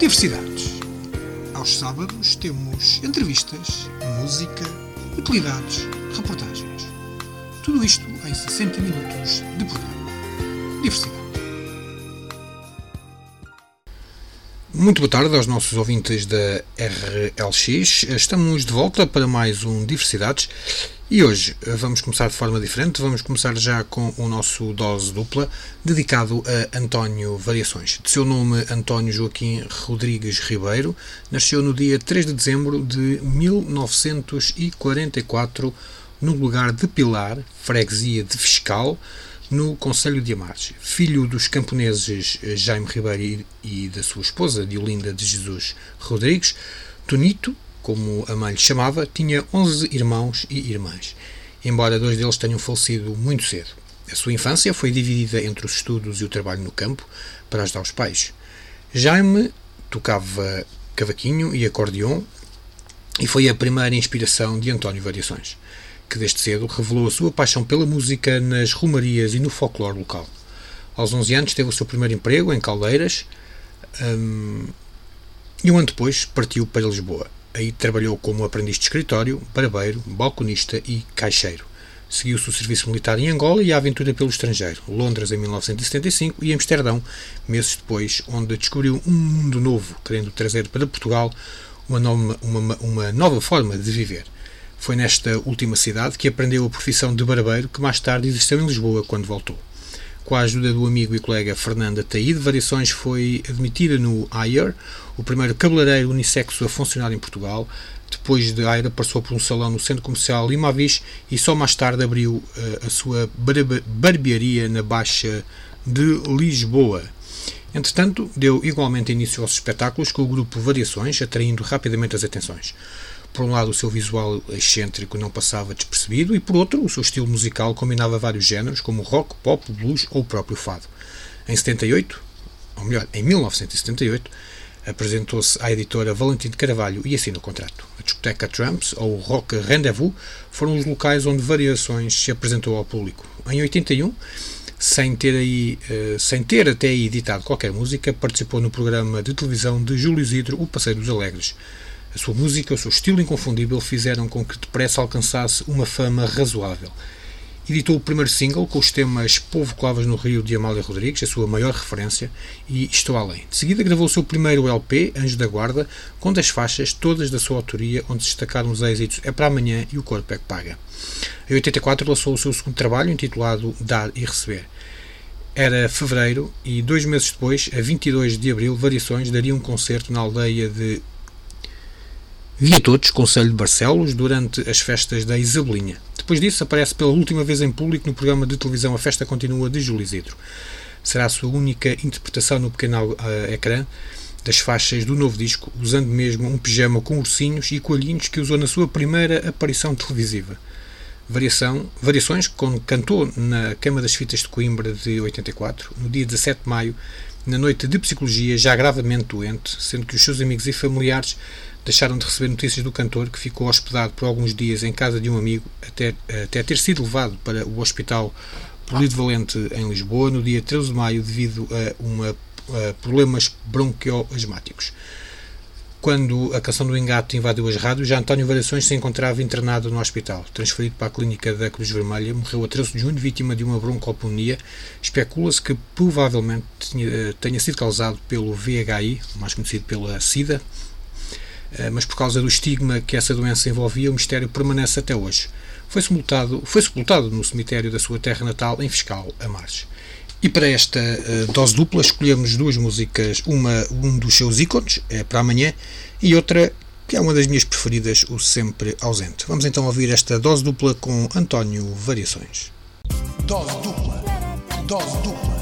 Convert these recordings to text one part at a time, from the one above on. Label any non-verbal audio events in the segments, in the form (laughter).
Diversidades. Aos sábados temos entrevistas, música, utilidades, reportagens. Tudo isto em 60 minutos de programa. Diversidade. Muito boa tarde aos nossos ouvintes da RLX. Estamos de volta para mais um Diversidades e hoje vamos começar de forma diferente. Vamos começar já com o nosso dose dupla dedicado a António Variações. De seu nome, António Joaquim Rodrigues Ribeiro, nasceu no dia 3 de dezembro de 1944 no lugar de Pilar, freguesia de Fiscal no Conselho de Amares. Filho dos camponeses Jaime Ribeiro e da sua esposa, Diolinda de Jesus Rodrigues, Tonito, como a mãe lhe chamava, tinha 11 irmãos e irmãs, embora dois deles tenham falecido muito cedo. A sua infância foi dividida entre os estudos e o trabalho no campo para ajudar os pais. Jaime tocava cavaquinho e acordeon e foi a primeira inspiração de António Variações que desde cedo revelou a sua paixão pela música nas romarias e no folclore local. Aos 11 anos teve o seu primeiro emprego em Caldeiras um, e um ano depois partiu para Lisboa. Aí trabalhou como aprendiz de escritório, barbeiro, balconista e caixeiro. Seguiu-se o serviço militar em Angola e a aventura pelo estrangeiro, Londres em 1975 e Amsterdão, meses depois, onde descobriu um mundo novo, querendo trazer para Portugal uma nova, uma, uma nova forma de viver. Foi nesta última cidade que aprendeu a profissão de barbeiro, que mais tarde exerceu em Lisboa quando voltou. Com a ajuda do amigo e colega Fernanda Taíde, Variações foi admitida no AIR, o primeiro cabeleireiro unissexo a funcionar em Portugal. Depois de AIR, passou por um salão no centro comercial Limavis e só mais tarde abriu uh, a sua barbearia na Baixa de Lisboa. Entretanto, deu igualmente início aos espetáculos com o grupo Variações, atraindo rapidamente as atenções. Por um lado, o seu visual excêntrico não passava despercebido, e por outro, o seu estilo musical combinava vários géneros, como rock, pop, blues ou o próprio fado. Em 78, ou melhor, em 1978, apresentou-se à editora Valentim de Carvalho e assinou o contrato. A discoteca Trumps ou o Rock Rendezvous foram os locais onde Variações se apresentou ao público. Em 81, sem ter, aí, uh, sem ter até aí editado qualquer música, participou no programa de televisão de Júlio Isidro, O Passeio dos Alegres. A sua música, o seu estilo inconfundível fizeram com que depressa alcançasse uma fama razoável. Editou o primeiro single com os temas Povo Clavas no Rio de Amália Rodrigues, a sua maior referência, e Estou Além. De seguida gravou o seu primeiro LP, Anjo da Guarda, com 10 faixas, todas da sua autoria, onde destacaram os êxitos É para Amanhã e O Corpo é que Paga. Em 84 lançou o seu segundo trabalho, intitulado Dar e Receber. Era fevereiro e dois meses depois, a 22 de abril, Variações daria um concerto na aldeia de Via todos, Conselho de Barcelos, durante as festas da Isabelinha. Depois disso, aparece pela última vez em público no programa de televisão A Festa Continua de Júlio Isidro. Será a sua única interpretação no pequeno uh, ecrã das faixas do novo disco, usando mesmo um pijama com ursinhos e coelhinhos que usou na sua primeira aparição televisiva. Variação, variações quando cantou na Cama das Fitas de Coimbra de 84, no dia 17 de maio, na noite de psicologia, já gravemente doente, sendo que os seus amigos e familiares deixaram de receber notícias do cantor, que ficou hospedado por alguns dias em casa de um amigo, até, até ter sido levado para o Hospital Polivalente em Lisboa no dia 13 de maio devido a, uma, a problemas bronquioasmáticos. Quando a canção do engate invadiu as rádios, já António Variações se encontrava internado no hospital. Transferido para a clínica da Cruz Vermelha, morreu a 13 de junho vítima de uma broncoponia. Especula-se que provavelmente tenha sido causado pelo VHI, mais conhecido pela SIDA, eh, mas por causa do estigma que essa doença envolvia, o mistério permanece até hoje. Foi sepultado, foi sepultado no cemitério da sua terra natal, em Fiscal, a Marches. E para esta uh, dose dupla escolhemos duas músicas, uma um dos seus ícones, é para amanhã, e outra que é uma das minhas preferidas, o Sempre Ausente. Vamos então ouvir esta dose dupla com António Variações. Dose dupla, dose dupla.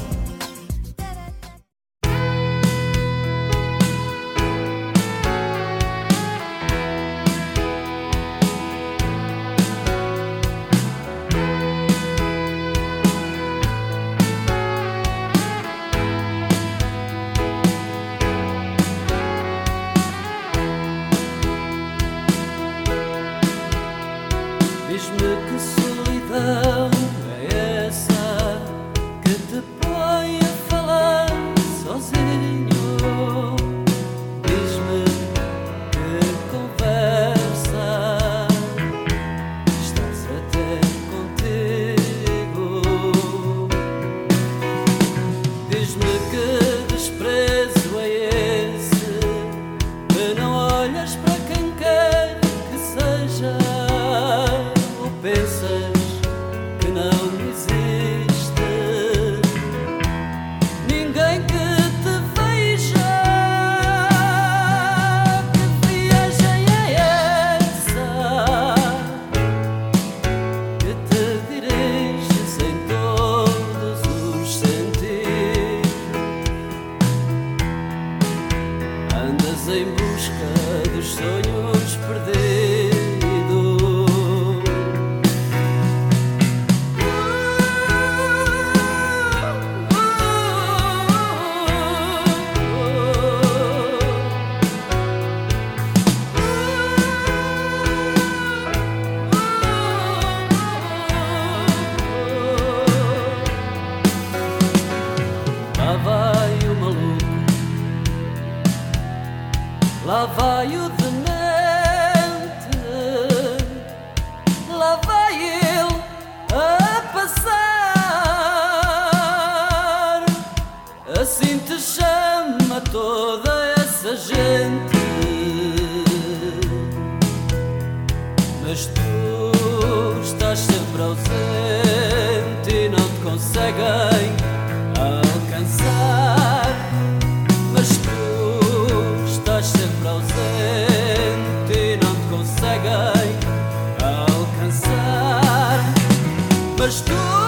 Fazer hoje,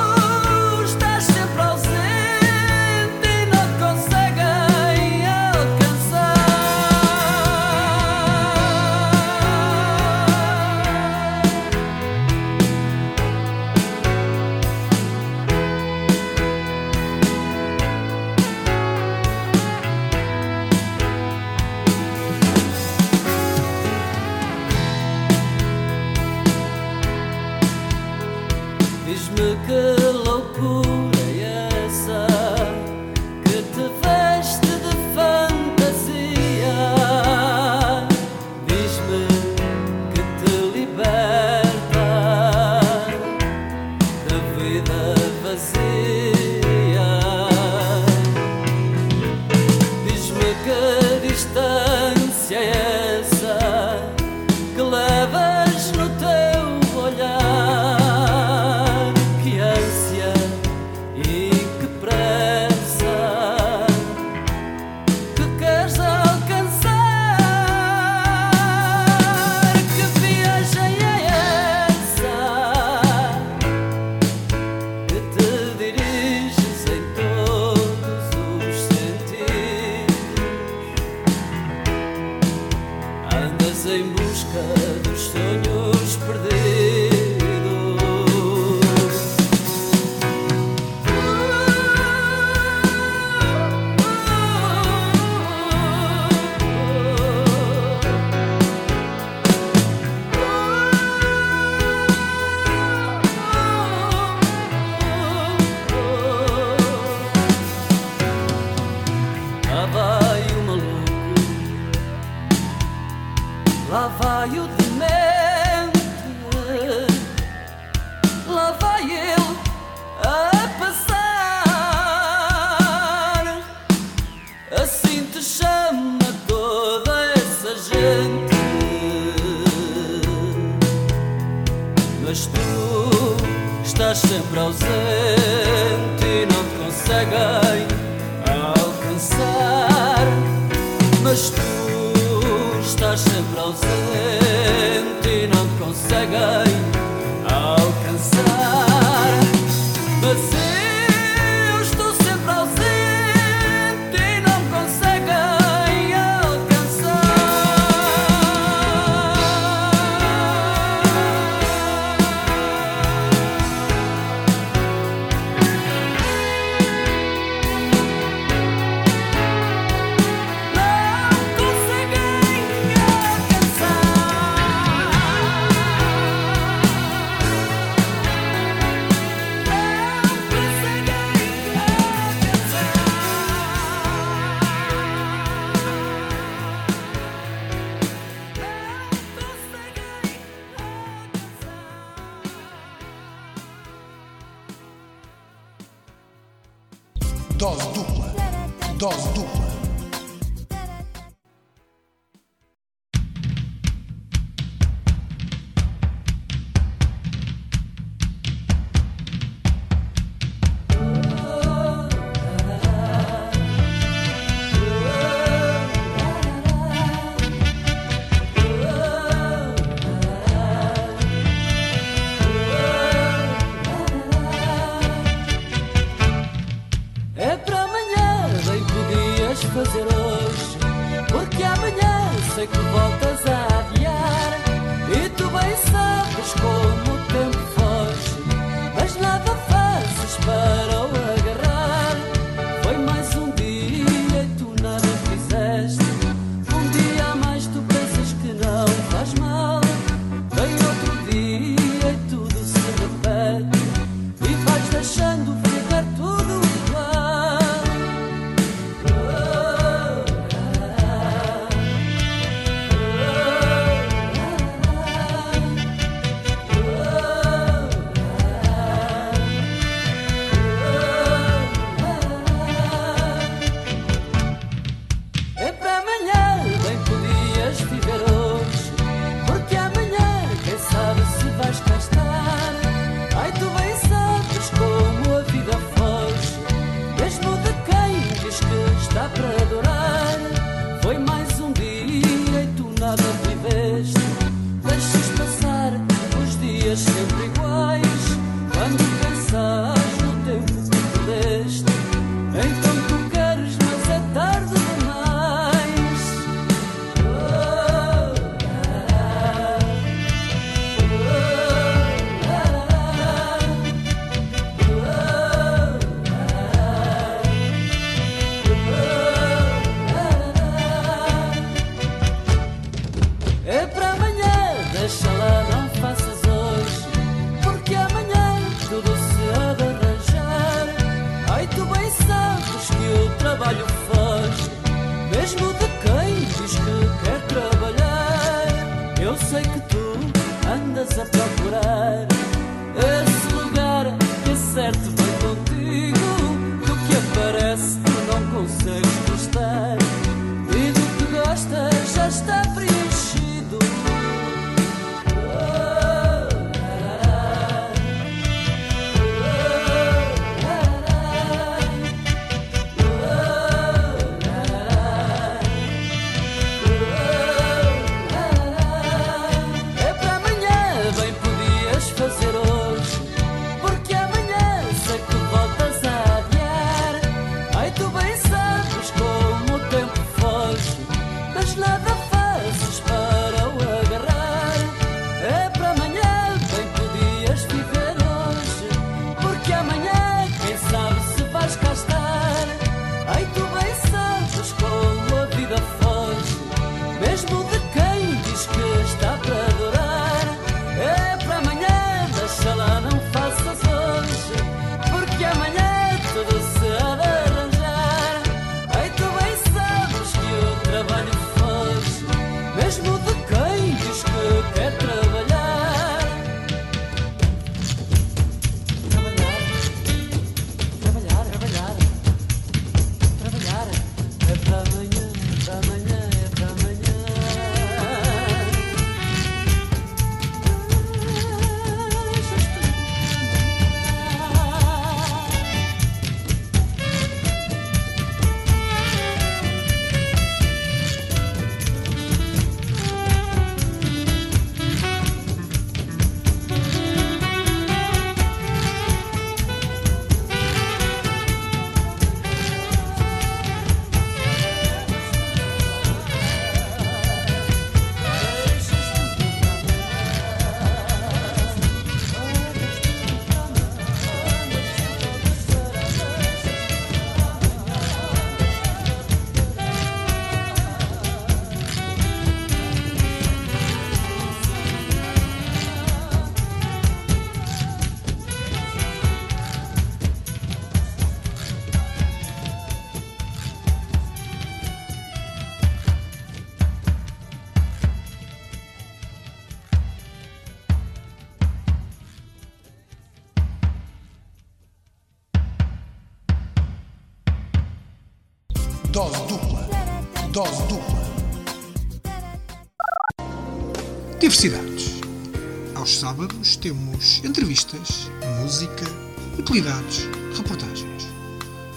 utilidades, reportagens.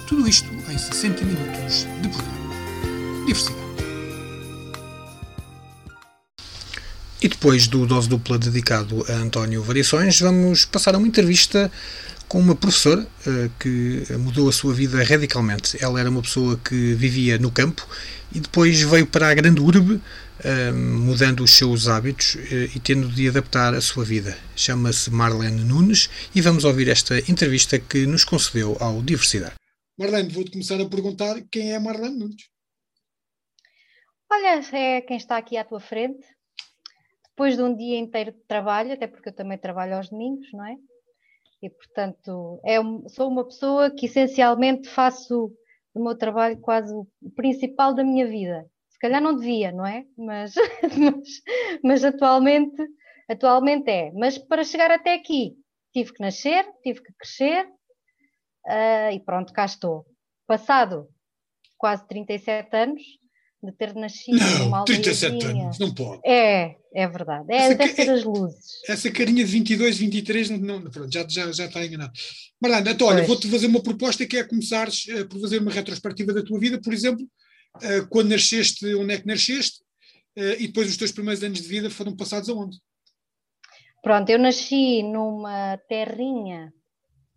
Tudo isto em 60 minutos de programa. Diversidade. E depois do dose dupla dedicado a António Variações, vamos passar a uma entrevista com uma professora uh, que mudou a sua vida radicalmente. Ela era uma pessoa que vivia no campo e depois veio para a grande urbe, mudando os seus hábitos uh, e tendo de adaptar a sua vida. Chama-se Marlene Nunes e vamos ouvir esta entrevista que nos concedeu ao Diversidade. Marlene, vou-te começar a perguntar quem é Marlene Nunes. Olha, é quem está aqui à tua frente. Depois de um dia inteiro de trabalho, até porque eu também trabalho aos domingos, não é? E, portanto, é, sou uma pessoa que essencialmente faço o meu trabalho quase o principal da minha vida. Se calhar não devia, não é? Mas, (laughs) mas, mas atualmente, atualmente é. Mas para chegar até aqui, tive que nascer, tive que crescer uh, e pronto, cá estou. Passado quase 37 anos, de ter nascido não, numa 37 anos, não pode. É, é verdade. É, essa, deve ser as luzes. Essa carinha de 22, 23, não, pronto, já, já, já está enganado. Maranda, então, olha, vou-te fazer uma proposta que é começares uh, por fazer uma retrospectiva da tua vida, por exemplo, uh, quando nasceste, onde é que nasceste, uh, e depois os teus primeiros anos de vida foram passados aonde? Pronto, eu nasci numa terrinha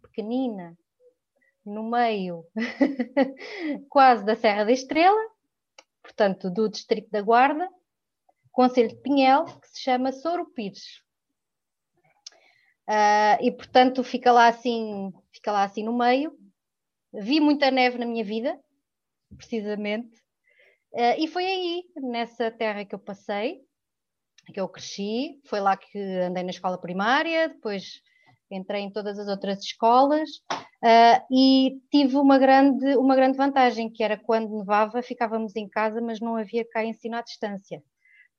pequenina, no meio (laughs) quase da Serra da Estrela, portanto, do Distrito da Guarda, Conselho de Pinhel, que se chama Souro Pires. Uh, e portanto fica lá assim, fica lá assim no meio. Vi muita neve na minha vida, precisamente, uh, e foi aí, nessa terra que eu passei, que eu cresci. Foi lá que andei na escola primária, depois entrei em todas as outras escolas uh, e tive uma grande, uma grande vantagem, que era quando nevava, ficávamos em casa, mas não havia cá ensino à distância.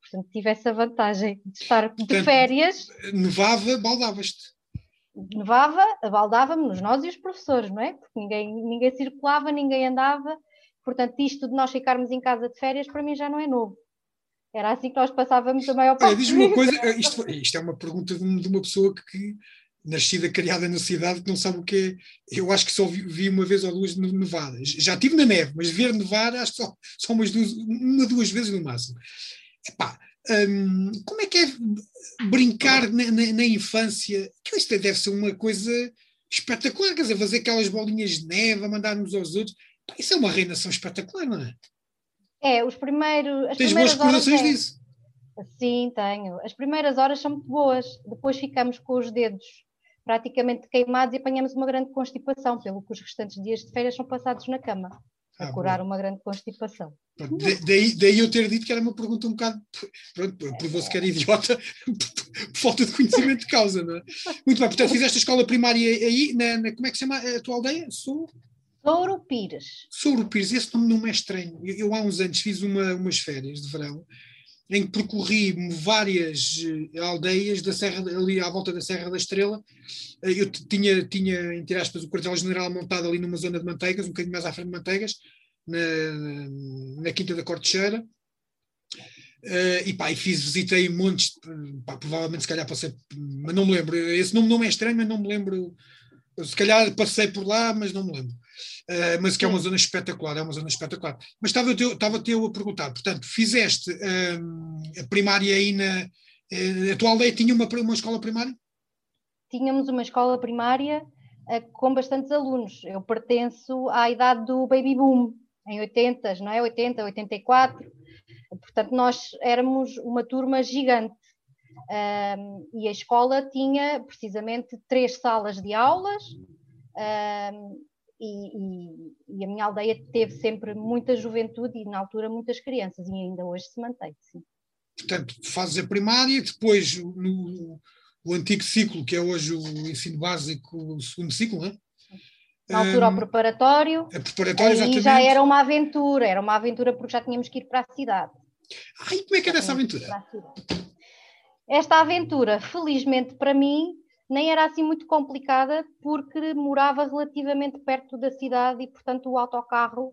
Portanto, tive essa vantagem de estar Portanto, de férias. Nevava, baldavas-te. Nevava, baldávamos nós e os professores, não é? Porque ninguém, ninguém circulava, ninguém andava. Portanto, isto de nós ficarmos em casa de férias, para mim já não é novo. Era assim que nós passávamos a maior parte. Diz-me uma coisa, isto, isto, é uma pergunta de, uma pessoa que, nascida, criada na cidade, que não sabe o que é. Eu acho que só vi, vi uma vez ou duas nevadas. Já estive na neve, mas ver nevar acho que só, só umas duas, uma, duas vezes no máximo. Epá, hum, como é que é brincar na, na, na, infância? Que isto deve ser uma coisa espetacular, quer dizer, fazer aquelas bolinhas de neve, a mandar uns aos outros. Isso é uma reinação espetacular, não é? É, os primeiros. Tens boas recordações disso? Sim, tenho. As primeiras horas são muito boas. Depois ficamos com os dedos praticamente queimados e apanhamos uma grande constipação, pelo que os restantes dias de férias são passados na cama, a ah, curar bom. uma grande constipação. daí, daí eu ter dito que era uma pergunta um bocado, pronto, provou-se que era idiota (laughs) por falta de conhecimento de causa, não é? Muito bem, portanto fizeste a escola primária aí, na, na como é que se chama a tua aldeia? Sou... Souro Pires. Souro Pires, esse nome não é estranho. Eu, eu há uns anos fiz uma, umas férias de verão em que percorri várias eh, aldeias da Serra, ali à volta da Serra da Estrela. Eh, eu tinha, tinha entre aspas, o quartel-general montado ali numa zona de manteigas, um bocadinho mais à frente de manteigas, na, na Quinta da Cortecheira. Uh, e pá, e fiz, visitei montes, pá, provavelmente se calhar passei, mas não me lembro. Esse nome não é estranho, mas não me lembro. Se calhar passei por lá, mas não me lembro. Uh, mas que é uma zona espetacular, é uma zona espetacular. Mas estava eu, estava eu a perguntar, portanto, fizeste uh, a primária aí na. Uh, a tua aldeia tinha uma, uma escola primária? Tínhamos uma escola primária com bastantes alunos. Eu pertenço à idade do baby boom, em 80, não é? 80, 84. Portanto, nós éramos uma turma gigante. Um, e a escola tinha precisamente três salas de aulas, um, e, e, e, a minha aldeia teve sempre muita juventude e na altura muitas crianças e ainda hoje se mantém, sim. Portanto, fazes a primária, depois no o antigo ciclo, que é hoje o ensino básico, o segundo ciclo, não é? Na altura, um, o preparatório. A preparatório, aí exatamente. já era uma aventura, era uma aventura porque já tínhamos que ir para a cidade. Ai, como é que é dessa aventura? Esta aventura, felizmente para mim, nem era assim muito complicada porque morava relativamente perto da cidade e, portanto, o autocarro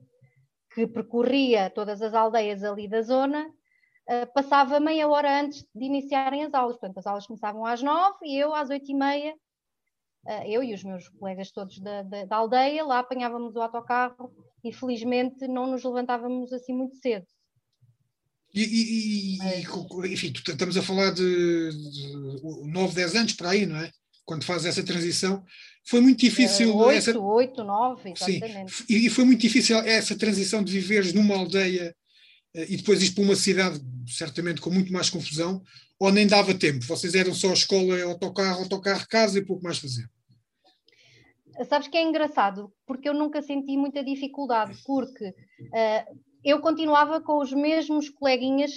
que percorria todas as aldeias ali da zona uh, passava meia hora antes de iniciarem as aulas. Portanto, as aulas começavam às nove e eu às oito e meia, uh, eu e os meus colegas todos da, da, da aldeia, lá apanhávamos o autocarro e felizmente não nos levantávamos assim muito cedo. E, e, e, enfim, estamos a falar de, de 9, 10 anos para aí, não é? Quando faz essa transição. Foi muito difícil. Oito, essa... oito, nove, exatamente. Sim, e foi muito difícil essa transição de viveres numa aldeia eh, e depois ir para uma cidade, certamente com muito mais confusão, ou nem dava tempo? Vocês eram só escola, autocarro, autocarro, casa e pouco mais fazer. Sabes que é engraçado, porque eu nunca senti muita dificuldade, porque uh, eu continuava com os mesmos coleguinhas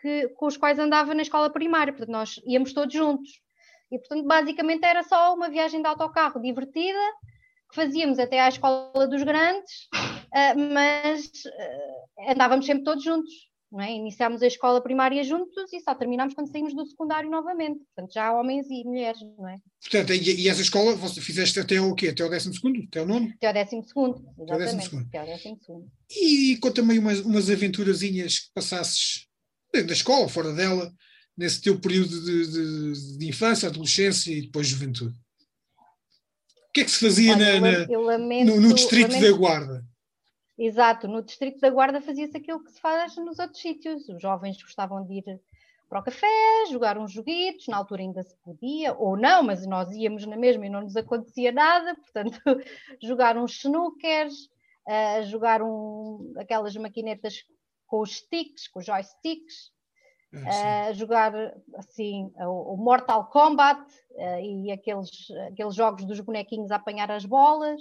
que, com os quais andava na escola primária, portanto, nós íamos todos juntos. E, portanto, basicamente era só uma viagem de autocarro divertida, que fazíamos até à escola dos grandes, uh, (laughs) mas uh, andávamos sempre todos juntos. É? Iniciámos a escola primária juntos e só terminámos quando saímos do secundário novamente. Portanto, já homens e mulheres, não é? Portanto, e, e essa escola você fizeste até o quê? Até o 12 segundo? Até o nono? Até o 12 segundo, exatamente. Até o 12 segundo. E conta-me umas, umas aventurazinhas que passasses dentro da escola, fora dela, nesse teu período de, de, de infância, adolescência e depois juventude. O que é que se fazia Olha, na, na, lamento, no, no, distrito lamento, da Guarda? Exato, no distrito da Guarda fazia-se aquilo que se faz nos outros sítios. Os jovens gostavam de ir para o café, jogar uns joguitos, na altura ainda se podia, ou não, mas nós íamos na mesma e não nos acontecia nada, portanto, (laughs) jogar uns snookers, uh, jogar um, aquelas maquinetas com os sticks, com os joysticks, uh, jogar assim o, Mortal Kombat uh, e aqueles, aqueles jogos dos bonequinhos a apanhar as bolas.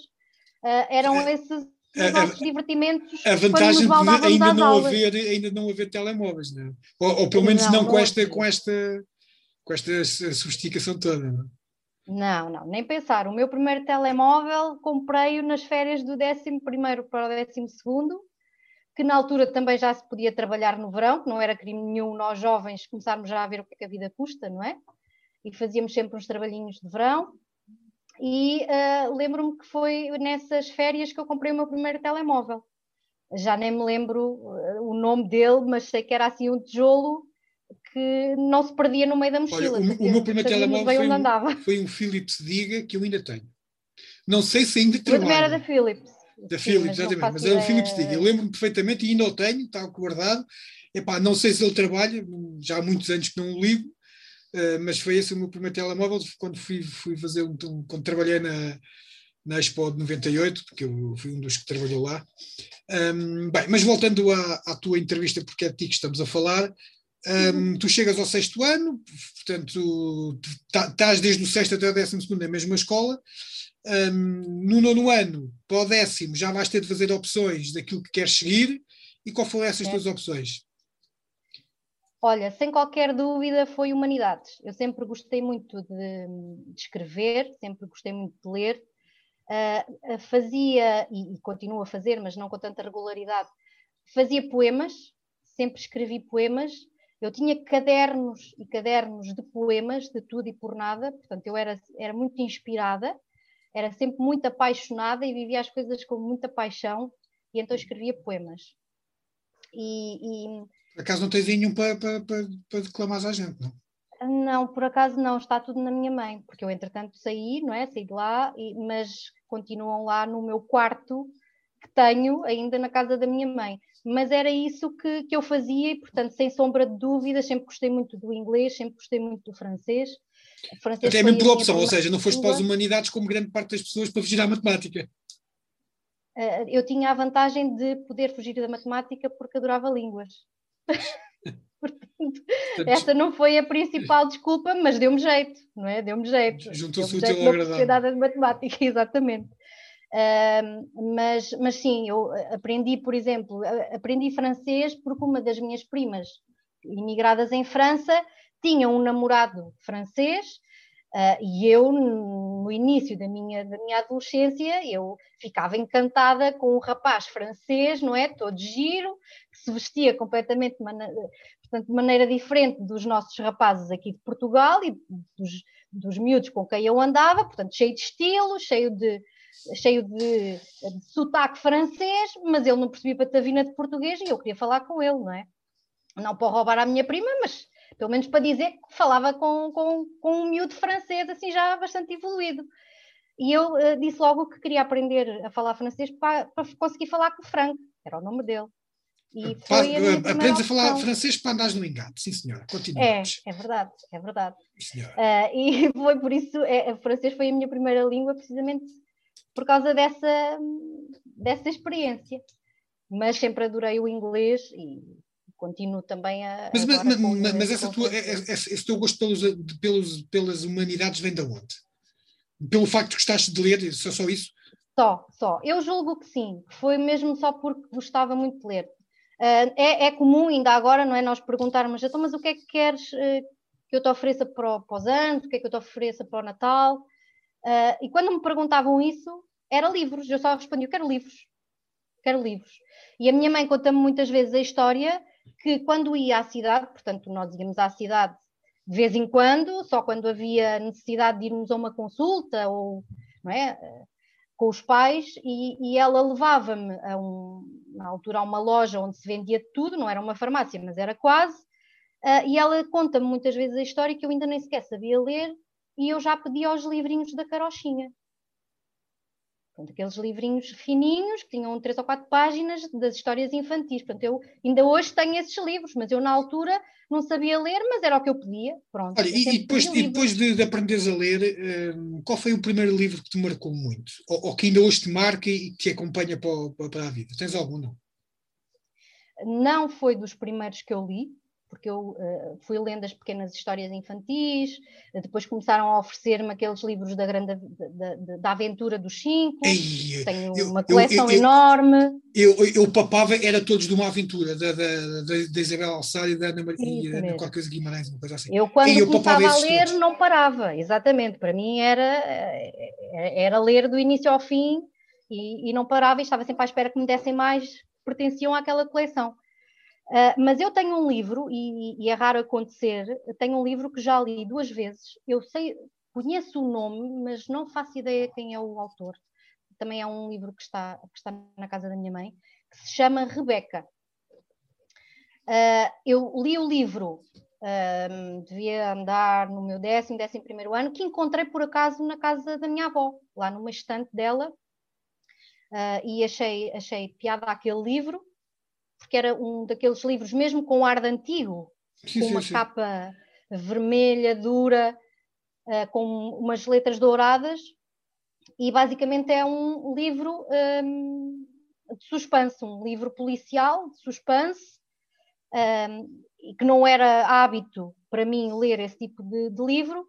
Uh, eram é, esses os nossos divertimentos. A vantagem de ainda não, haver, ainda não haver telemóveis, não é? ou, ou, pelo menos não, não, com, esta, com, esta, com esta sofisticação toda. Não? É? Não, não, nem pensar. O meu primeiro telemóvel comprei-o nas férias do 11 para o 12 que na altura também já se podia trabalhar no verão, que não era crime nenhum nós jovens começarmos já a ver o que, é que a vida custa, não é? E fazíamos sempre uns trabalhinhos de verão. E uh, lembro-me que foi nessas férias que eu comprei o meu primeiro telemóvel. Já nem me lembro uh, o nome dele, mas sei que era assim um tijolo que não se perdia no meio da mochila. Olha, o, o meu primeiro telemóvel foi um, foi um Philips Diga que eu ainda tenho. Não sei se ainda trabalha. Mas era da Philips. Da Sim, Philips, exatamente. Mas é o Philips Stick. Eu lembro-me perfeitamente e ainda o tenho, está guardado. Epá, não sei se ele trabalha, já há muitos anos que não o ligo, uh, mas foi esse o meu primeiro telemóvel quando fui, fui fazer um, quando trabalhei na, na Expo de 98, porque eu fui um dos que trabalhou lá. Um, bem, mas voltando à, à, tua entrevista, porque é de ti que estamos a falar, um, tu chegas ao sexto ano, portanto, estás desde o sexto até o décimo segundo na mesma escola, um, no nono ano, para o décimo, já vais ter de fazer opções daquilo que queres seguir. E qual foram essas é. tuas opções? Olha, sem qualquer dúvida, foi humanidades. Eu sempre gostei muito de, de escrever, sempre gostei muito de ler. Uh, fazia, e, e continuo a fazer, mas não com tanta regularidade, fazia poemas, sempre escrevi poemas. Eu tinha cadernos e cadernos de poemas, de tudo e por nada, portanto, eu era, era muito inspirada era sempre muito apaixonada e vivia as coisas com muita paixão e então escrevia poemas. E, e... Por acaso não tens nenhum para, para, para, para declamar à gente, não? Não, por acaso não, está tudo na minha mãe, porque eu entretanto saí, não é? Saí de lá, e, mas continuam lá no meu quarto que tenho ainda na casa da minha mãe. Mas era isso que, que eu fazia e, portanto, sem sombra de dúvida, sempre gostei muito do inglês, sempre gostei muito do francês até mesmo por opção, ou seja, não foste para as humanidades como grande parte das pessoas para fugir à matemática. Uh, eu tinha a vantagem de poder fugir da matemática porque adorava línguas. (laughs) Portanto, essa não foi a principal desculpa, mas deu-me jeito, não é? Deu-me jeito. Juntou-se o teu agradável. de matemática, (laughs) exatamente. Uh, mas, mas sim, eu aprendi, por exemplo, aprendi francês porque uma das minhas primas imigradas em França tinha um namorado francês uh, e eu, no início da minha, da minha adolescência, eu ficava encantada com um rapaz francês, não é? Todo giro, que se vestia completamente de maneira, portanto, de maneira diferente dos nossos rapazes aqui de Portugal e dos, dos miúdos com quem eu andava, portanto, cheio de estilo, cheio de, cheio de, de sotaque francês, mas ele não percebia patavina de português e eu queria falar com ele, não é? Não para roubar a minha prima, mas pelo menos para dizer que falava com, com, com um miúdo francês assim já bastante evoluído. E eu uh, disse logo que queria aprender a falar francês para, para conseguir falar com o Frank, era o nome dele. E foi a minha Aprendes a falar francês para andares no engate, sim senhora. É, Continuamos. é verdade, é verdade. Ah, e (laughs) foi por isso, é, o francês foi a minha primeira língua, precisamente por causa dessa, dessa experiência. Mas sempre adorei o inglês e continuo também a. Mas, mas, mas- mas essa com o tua, francês. esse, esse teu gosto pelos, pelos, pelas humanidades vem de onde? Pelo facto de gostaste de ler, só, só isso? Só, só. Eu julgo que sim, que foi mesmo só porque gostava muito de ler. Ah, é, é comum, ainda agora, não é? Nós perguntarmos, então, mas o que é que queres eh, que eu te ofereça para, o- para os anos? O que é que eu te ofereça para o Natal? Ah, e quando me perguntavam isso, era livros. Eu só respondia, eu quero livros. Quero livros. E a minha mãe conta-me muitas vezes a história que quando ia à cidade, portanto, nós íamos à cidade de vez em quando, só quando havia necessidade de irmos a uma consulta ou, é? com os pais e, e ela levava-me um, na altura a uma loja onde se vendia tudo, não era uma farmácia, mas era quase, ah, e ela conta-me muitas vezes a história que eu ainda nem sequer sabia ler e eu já pedia os livrinhos da carochinha. Portanto, aqueles livrinhos fininhos que tinham três ou quatro páginas das histórias infantis. Portanto, eu ainda hoje tenho esses livros, mas eu na altura não sabia ler, mas era o que eu pedia. Pronto. Olha, eu e, depois, e depois de, de aprenderes a ler, hum, qual foi o primeiro livro que te marcou muito? Ou, ou que ainda hoje te marca e que te acompanha para- para a vida? Tens algum, não? não foi dos primeiros que eu li, porque eu eh, fui lendo as pequenas histórias infantis, depois começaram a oferecer-me aqueles livros da grande da, da- da aventura dos cinco, Ei, tenho eu- uma coleção eu- eu- enorme. Eu, eu, papava, era todos de uma aventura, da, da, da, Isabel Alçada e da Ana Maria e da qualquer coisa Guimarães, uma coisa assim. Eu quando eu papava começava a ler todos. não parava, exatamente, para mim era, eh, era ler do início ao fim e, e não parava e estava sempre à espera que me dessem mais pertenciam àquela coleção. Ah, mas eu tenho um livro, e, e é raro acontecer, tenho um livro que já li duas vezes. Eu sei, conheço o nome, mas não faço ideia quem é o autor. Também é um livro que está, que está na casa da minha mãe, que se chama Rebeca. Ah, eu li o livro, ah, devia andar no meu décimo, décimo primeiro ano, que encontrei por acaso na casa da minha avó, lá numa estante dela, e achei, achei piada aquele livro, porque era um daqueles livros, mesmo com ar de antigo, Sim, com sim, uma sim. capa vermelha, dura, ah, com umas letras douradas, e basicamente é um livro hum, de suspense, um livro policial de suspense, hum, e que não era hábito para mim ler esse tipo de, de livro,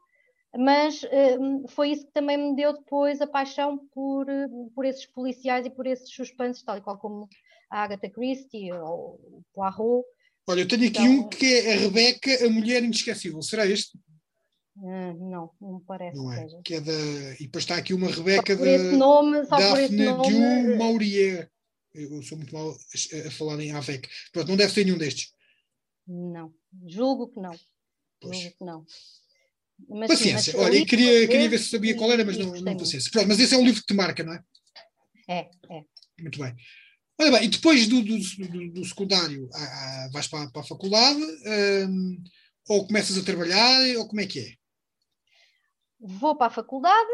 mas hum, foi isso que também me deu depois a paixão por, eh, por esses policiais e por esses suspenses, tal e qual como a Agatha Christie ou o Poirot. Olha, eu tenho aqui Então- um que é a Rebeca, a Mulher Inesquecível. Será este? Ah, não, não me parece Não que é? seja. Que é da. E depois está aqui uma Rebeca esse nome, Daphne du eh, Maurier. Eu sou muito mal a, falar em AVEC. Pronto, não deve ser nenhum destes. Não, julgo que não. Pois. Julgo que não. Mas, sim, Paciência. mas Olha, li e queria, queria ver se sabia qual era, mas não, não paciência. Pronto, mas esse é um livro que te marca, não é? É, é. Muito bem. Olha bem, e depois do, do, do- do secundário ah, ah, vais para, para a faculdade, hum, ou começas a trabalhar, ou como é que é? Vou para a faculdade,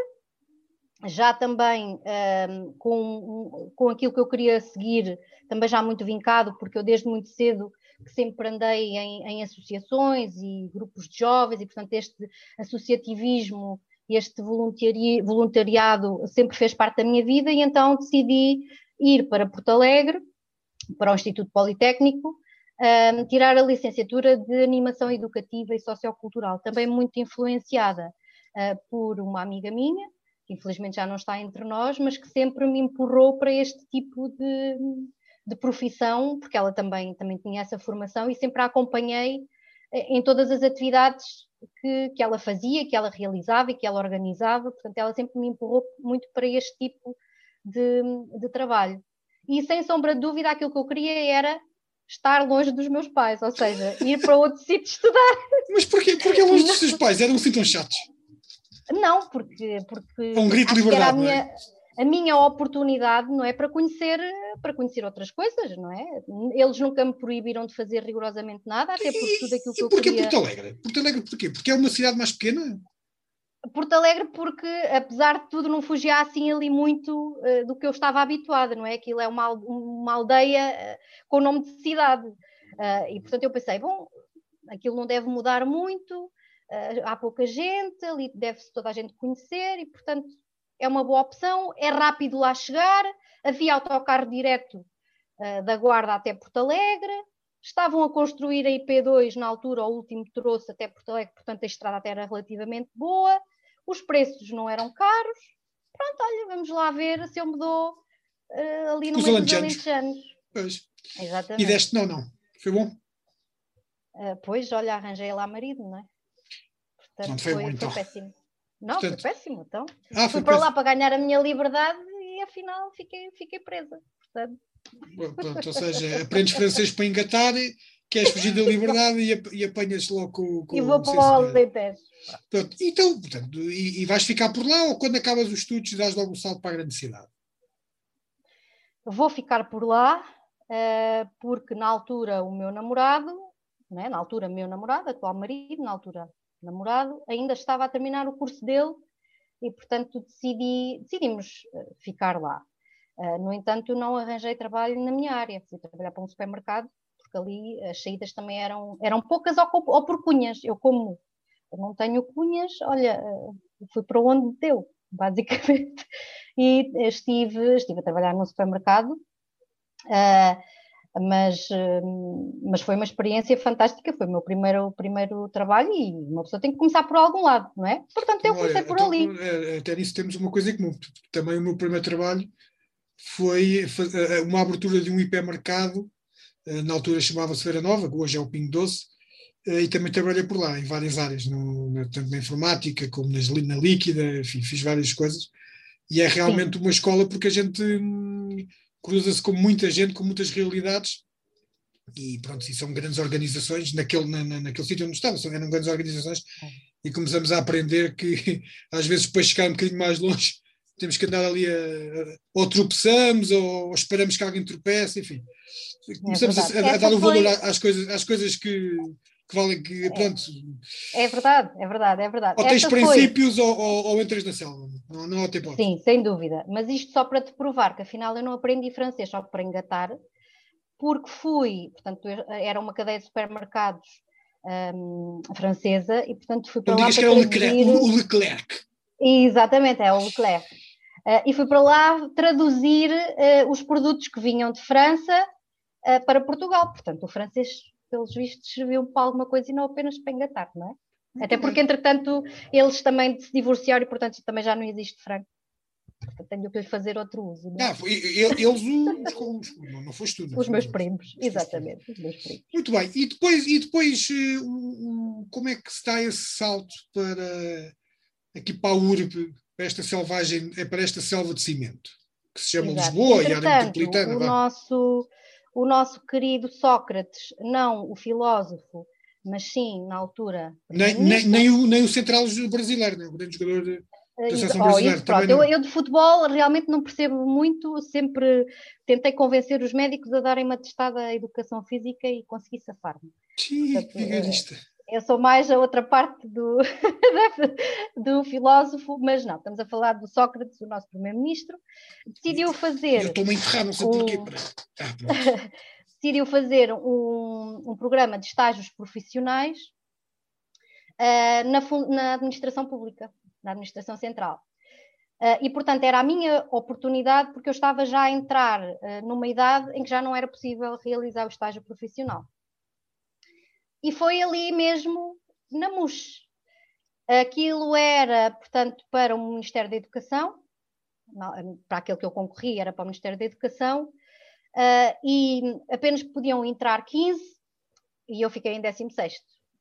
já também ahm, com, com aquilo que eu queria seguir, também já muito vincado, porque eu desde muito cedo que sempre andei em, em associações e grupos de jovens, e portanto este associativismo, este voluntari- voluntariado sempre fez parte da minha vida, e então decidi ir para Porto Alegre, para o Instituto Politécnico, ahm, tirar a licenciatura de Animação Educativa e Sociocultural, também muito influenciada ah, por uma amiga minha, que infelizmente já não está entre nós, mas que sempre me empurrou para este tipo de, de profissão, porque ela também, também tinha essa formação e sempre a acompanhei eh, em todas as atividades que, que ela fazia, que ela realizava e que ela organizava, portanto ela sempre me empurrou muito para este tipo de, de trabalho. E sem sombra de dúvida aquilo que eu queria era estar longe dos meus pais, ou seja, ir para outro (laughs) sítio estudar. Mas porquê, porquê longe dos seus pais? Eram assim tão chatos? Não, porque, porque um grito de que era a liberdade, não é? minha, a minha oportunidade, não é, para conhecer, para conhecer outras coisas, não é? Eles nunca me proibiram de fazer rigorosamente nada, até porque tudo aquilo que E eu porquê queria... Porto Alegre? Porto Alegre porquê? Porque é uma cidade mais pequena? Porto Alegre, porque apesar de tudo, não fugia assim ali muito uh, do que eu estava habituada, não é? Aquilo é uma, uma aldeia uh, com nome de cidade. Uh, e portanto eu pensei, bom, aquilo não deve mudar muito, há pouca gente, ali deve-se toda a gente conhecer, e portanto é uma boa opção, é rápido lá chegar, havia autocarro direto da Guarda até Porto Alegre, estavam a construir a IP2 na altura, o último troço até Porto Alegre, portanto a estrada até era relativamente boa, os preços não eram caros. Pronto, olha, vamos lá ver se eu me dou uh, ali no meio dos alentejanos. Pois. Exatamente. E deste não, não. Foi bom? Uh, pois, olha, arranjei lá marido, não é? Portanto, não foi, foi bom, então. Foi péssimo. Não, Portanto... foi péssimo, então. Ah, Fui para lá para ganhar a minha liberdade e afinal fiquei, fiquei presa. Portanto... Pronto, ou seja, aprendes francês para engatar, queres fugir da liberdade e, e apanhas logo com, com E vou para o Alentejo. Pronto, então, portanto, e, e, vais ficar por lá ou quando acabas os estudos dás logo um salto para a grande cidade? Vou ficar por lá, uh, porque na altura o meu namorado, né, na altura meu namorado, atual marido, na altura namorado, ainda estava a terminar o curso dele e, portanto, decidi, decidimos eh, ficar lá. Uh, no entanto, não arranjei trabalho na minha área, fui trabalhar para um supermercado, porque ali as saídas também eram, eram poucas ou, ou por cunhas. Eu, como eu não tenho cunhas, olha, uh, fui para onde deu, (laughs) basicamente. E estive, estive a trabalhar num supermercado. Uh, mas, mas foi uma experiência fantástica, foi o meu primeiro, primeiro trabalho e uma pessoa tem que começar por algum lado, não é? Portanto, eu comecei por então, ali. Até nisso temos uma coisa em comum. Também o meu primeiro trabalho foi uma abertura de um hipermercado, na altura chamava-se Feira Nova, que hoje é o Pingo Doce, e também trabalhei por lá, em várias áreas, no, tanto na informática como nas, na líquida, enfim, fiz várias coisas. E é realmente Sim. uma escola porque a gente hum, cruza-se com muita gente, com muitas realidades, e pronto, e são grandes organizações, naquele, na, na, naquele sítio onde estava, são eram grandes organizações, e começamos a aprender que (laughs) às vezes depois chegar um bocadinho mais longe, temos que andar ali a, ou tropeçamos ou, esperamos que alguém tropece, enfim. Começamos é a, a, dar o valor foi... às coisas, às coisas que, que valem que, é. pronto. É verdade, é verdade, é verdade. Ou tens Essa princípios foi... ou, ou, ou, entras na selva, não, não há tempo. Sim, sem dúvida. Mas isto só para te provar que afinal eu não aprendi francês só para engatar, porque fui, portanto, era uma cadeia de supermercados um, francesa e portanto fui para não lá digas para que era o Leclerc, o Leclerc. Exatamente, é o Leclerc. Uh, e fui para lá traduzir uh, os produtos que vinham de França uh, para Portugal. Portanto, o francês pelos vistos, serviu para alguma coisa e não apenas para engatar, não é? Até porque, entretanto, eles também se divorciaram e, portanto, também já não existe frango. Portanto, tenho que lhe fazer outro uso. Não, é? não eles, os, não, não foste tu. Não os meus primos, exatamente. Os meus primos. Muito bem. E depois, e depois como é que se dá esse salto para aqui para a URB, para esta selvagem, é para esta selva de cimento, que se chama Exato. Lisboa e área metropolitana? O nosso o nosso querido Sócrates, não o filósofo, mas sim, na altura. Nem, nem, nem, o, nem o central brasileiro, né? o grande jogador de, seleção oh, eu, eu, de futebol realmente não percebo muito, sempre tentei convencer os médicos a darem uma testada à educação física e consegui safar-me. Sim, vigarista. Eu sou mais a outra parte do, (laughs) do filósofo, mas não, estamos a falar do Sócrates, o nosso primeiro-ministro. Decidiu fazer. Eu estou-me a enterrar, não sei um, porquê. (laughs) Ah, decidiu fazer um, um, programa de estágios profissionais uh, na, na, administração pública, na administração central. Uh, e, portanto, era a minha oportunidade, porque eu estava já a entrar uh, numa idade em que já não era possível realizar o estágio profissional. E foi ali mesmo na MUS. Aquilo era, portanto, para o Ministério da Educação, para aquele que eu concorri era para o Ministério da Educação, uh, e apenas podiam entrar 15, e eu fiquei em 16.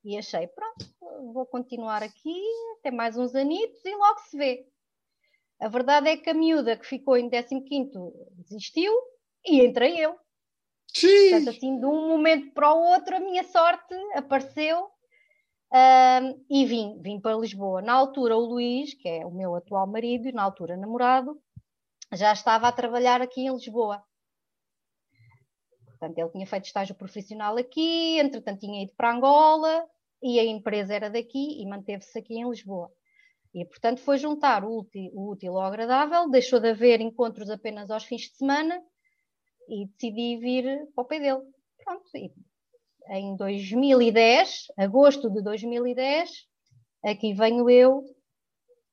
E achei, pronto, vou continuar aqui, até mais uns anitos e logo se vê. A verdade é que a miúda que ficou em 15 desistiu e entrei eu. Sim. Portanto, assim, de um momento para o outro, a minha sorte apareceu uh, e vim, vim para Lisboa. Na altura, o Luís, que é o meu atual marido, na altura namorado, já estava a trabalhar aqui em Lisboa. Portanto, ele tinha feito estágio profissional aqui, entretanto tinha ido para Angola e a empresa era daqui e manteve-se aqui em Lisboa. E, portanto, foi juntar o útil, o útil ao agradável, deixou de haver encontros apenas aos fins de semana e decidi vir para o pé dele. Pronto, e em 2010, agosto de 2010, aqui venho eu,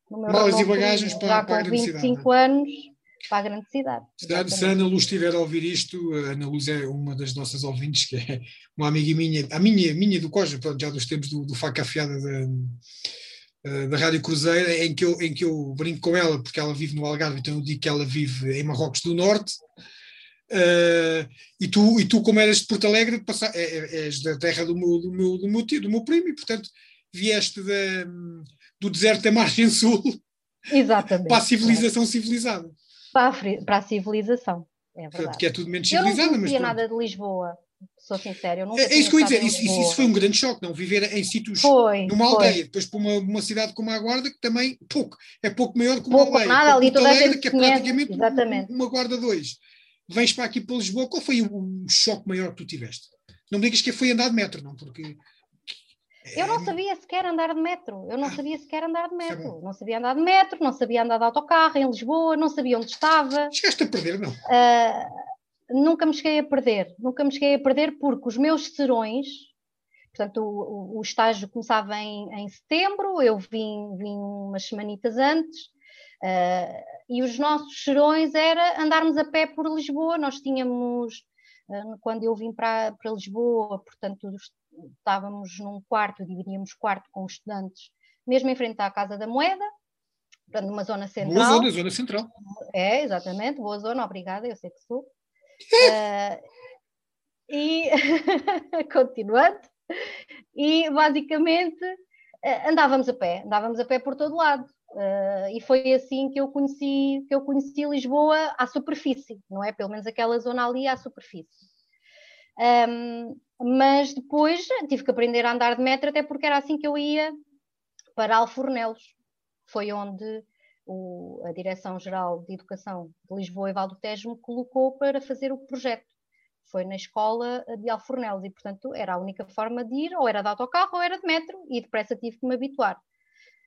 no meu Malas e bagagens para, já para com 25 é? anos, para a grande cidade. Se a Ana Luz estiver a ouvir isto, a Ana Luz é uma das nossas ouvintes, que é uma amiga minha, a minha, minha do Coja, já dos tempos do, do Faca Afiada da, eh, da Rádio Cruzeira, em que, eu, em que eu brinco com ela, porque ela vive no Algarve, então eu digo que ela vive em Marrocos do Norte, Uh, e, tu, e tu, como eras de Porto Alegre, passa, é, é, és da terra do meu, do, meu, do, meu tio, do meu primo, e portanto vieste da, do deserto da margem sul Exatamente, para a civilização é. civilizada. Para a, para a civilização, é verdade. Portanto, que é tudo menos civilizada. Eu não conhecia mas, nada de Lisboa, sou sincera. Eu é, é isso que eu ia dizer, isso, isso, foi um grande choque, não? Viver em sítios, foi, numa aldeia, foi. depois para uma, uma cidade como a Guarda, que também pouco, é pouco maior que uma pouco, aldeia. Nada, ali toda Alegre, que é praticamente exatamente. uma Guarda 2 vens para aqui para Lisboa, qual foi o, choque maior que tu tiveste? Não me digas que foi andar de metro, não, porque. Eu não sabia sequer andar de metro, eu não ah, sabia sequer andar de é metro, não sabia andar de metro, não sabia andar de autocarro em Lisboa, não sabia onde estava. Chegaste a perder, não? Uh, nunca me cheguei a perder, nunca me cheguei a perder porque os meus serões, portanto o, o, o estágio começava em, em setembro, eu vim, vim umas semanitas antes, e os nossos serões era andarmos a pé por Lisboa. Nós tínhamos, uh, quando eu vim para, para Lisboa, portanto, estávamos num quarto, dividíamos quarto com os estudantes, mesmo em frente à Casa da Moeda, portanto, numa zona central. Boa zona, zona central. É, exatamente, boa zona, obrigada, eu sei que sou. Uh, e (laughs) continuando, e basicamente andávamos a pé, andávamos a pé por todo lado. Uh, e foi assim que eu conheci que eu conheci Lisboa à superfície, não é? Pelo menos aquela zona ali à superfície. Um, mas depois tive que aprender a andar de metro, até porque era assim que eu ia para Alfornelos. Foi onde o, a Direção-Geral de Educação de Lisboa e Valdo Tejo me colocou para fazer o projeto. Foi na escola de Alfornelos e, portanto, era a única forma de ir, ou era de autocarro ou era de metro, e depressa tive que me habituar.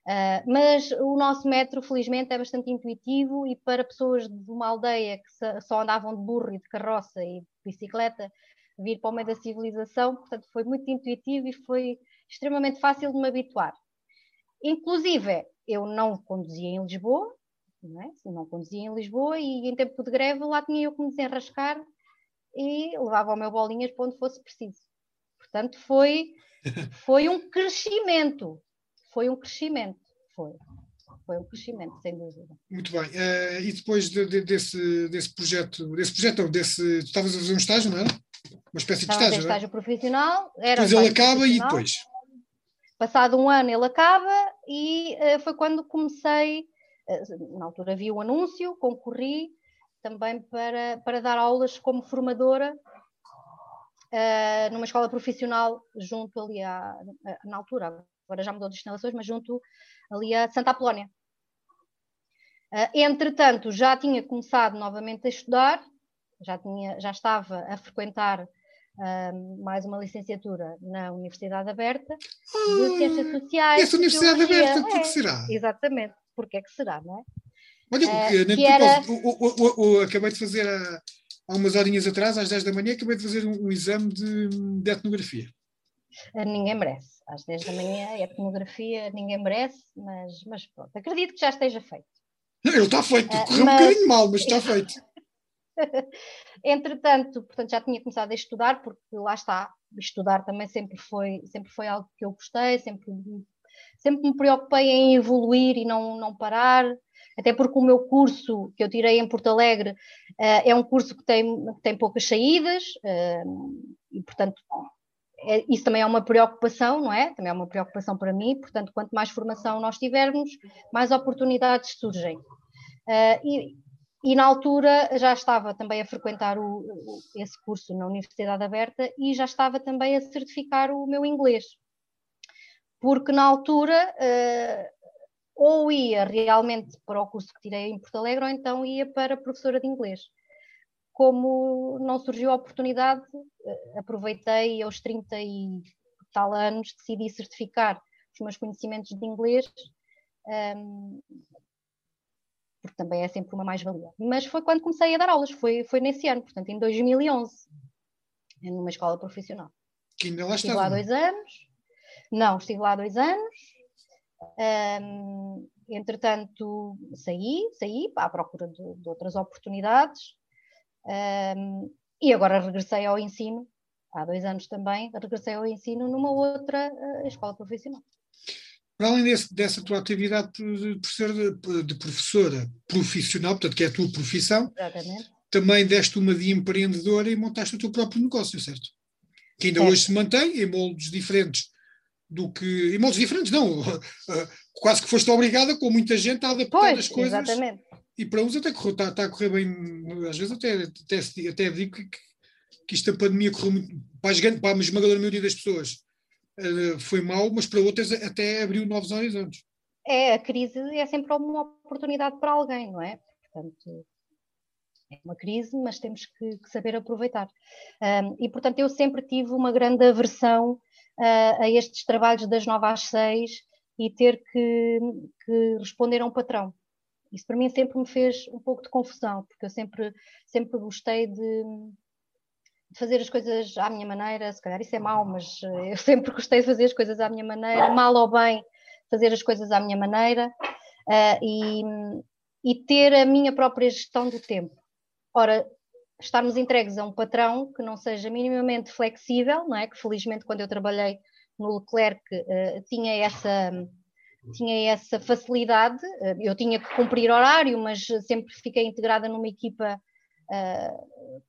Uh, mas o nosso metro, felizmente, é bastante intuitivo e para pessoas de uma aldeia que só andavam de burro e de carroça e de bicicleta, vir para o meio da civilização, portanto, foi muito intuitivo e foi extremamente fácil de me habituar. Inclusive, eu não conduzia em Lisboa, não, é? não conduzia em Lisboa e em tempo de greve lá tinha eu que me desenrascar e levava o meu bolinhas para onde fosse preciso. Portanto, foi, (laughs) foi um crescimento, foi um crescimento, foi. Foi um crescimento, sem dúvida. Muito bem. Uh, e depois de, de, desse, desse projeto, desse projeto, não, desse, estavas a fazer um estágio, não era? Uma espécie Estava de estágio, não estágio profissional. Era depois ele acaba e depois? Passado um ano ele acaba e uh, foi quando comecei, uh, na altura vi o anúncio, concorri também para, para dar aulas como formadora numa escola profissional junto ali à, na altura, agora já mudou de instalações, mas junto ali a Santa Apolónia. Uh, entretanto, já tinha começado novamente a estudar, já, tinha, já estava a frequentar uh, mais uma licenciatura na Universidade Aberta de ah, Ciências Sociais. Essa Universidade Aberta, por que é, será? Exatamente, porque é que será, não é? Olha, uh, que era... o, o, acabei de fazer há, há umas horinhas atrás, às 10 da manhã, acabei de fazer um, um exame de, de etnografia. Ninguém merece às 10 da manhã, é pornografia, ninguém merece, mas, mas pronto, acredito que já esteja feito. Não, ele está feito, uh, correu mas... um bocadinho mal, mas está feito. (laughs) Entretanto, portanto, já tinha começado a estudar, porque lá está, estudar também sempre foi, sempre foi algo que eu gostei, sempre, sempre me preocupei em evoluir e não, não parar, até porque o meu curso que eu tirei em Porto Alegre uh, é um curso que tem, que tem poucas saídas, uh, e portanto isso também é uma preocupação, não é? Também é uma preocupação para mim, portanto, quanto mais formação nós tivermos, mais oportunidades surgem. Uh, e, e, na altura já estava também a frequentar o, esse curso na Universidade Aberta e já estava também a certificar o meu inglês. Porque na altura uh, ou ia realmente para o curso que tirei em Porto Alegre ou então ia para professora de inglês como não surgiu a oportunidade, eh, aproveitei aos 30 e tal anos, decidi certificar os meus conhecimentos de inglês Um, porque também é sempre uma mais-valia. Mas foi quando comecei a dar aulas, foi, foi nesse ano, portanto, em 2011, numa escola profissional. Que ainda lá estive lá dois anos. Não, estive lá dois anos. Um, entretanto, saí, saí à procura de, de outras oportunidades. Um, e agora regressei ao ensino, há dois anos também, regressei ao ensino numa outra uh, escola profissional. Para além desse, dessa tua atividade de, de, de, professora profissional, portanto, que é a tua profissão, Exatamente. também deste uma de empreendedora e montaste o teu próprio negócio, certo? Que ainda hoje se mantém em moldes diferentes do que. Em moldes diferentes, não. (laughs) Quase que foste obrigada, com muita gente, a adaptar pois, as coisas. Exatamente. E para uns até correu, está, está a correr bem, às vezes até, até, até digo que, que isto da pandemia correu muito, para a, para a esmagadora maioria das pessoas uh, foi mau, mas para outras até abriu novos horizontes. É, a crise é sempre uma oportunidade para alguém, não é? Portanto, é uma crise, mas temos que, que saber aproveitar. Um, e, portanto, eu sempre tive uma grande aversão uh, a estes trabalhos das nove às seis e ter que, que responder a um patrão. Isso para mim sempre me fez um pouco de confusão, porque eu sempre, sempre gostei de, de fazer as coisas à minha maneira, se calhar isso é mau, mas eh, eu sempre gostei de fazer as coisas à minha maneira, mal ou bem, fazer as coisas à minha maneira uh, e, e ter a minha própria gestão do tempo. Ora, estarmos entregues a um patrão que não seja minimamente flexível, não é? Que felizmente quando eu trabalhei no Leclerc uh, tinha essa tinha essa facilidade. Eh, eu tinha que cumprir horário, mas sempre fiquei integrada numa equipa uh,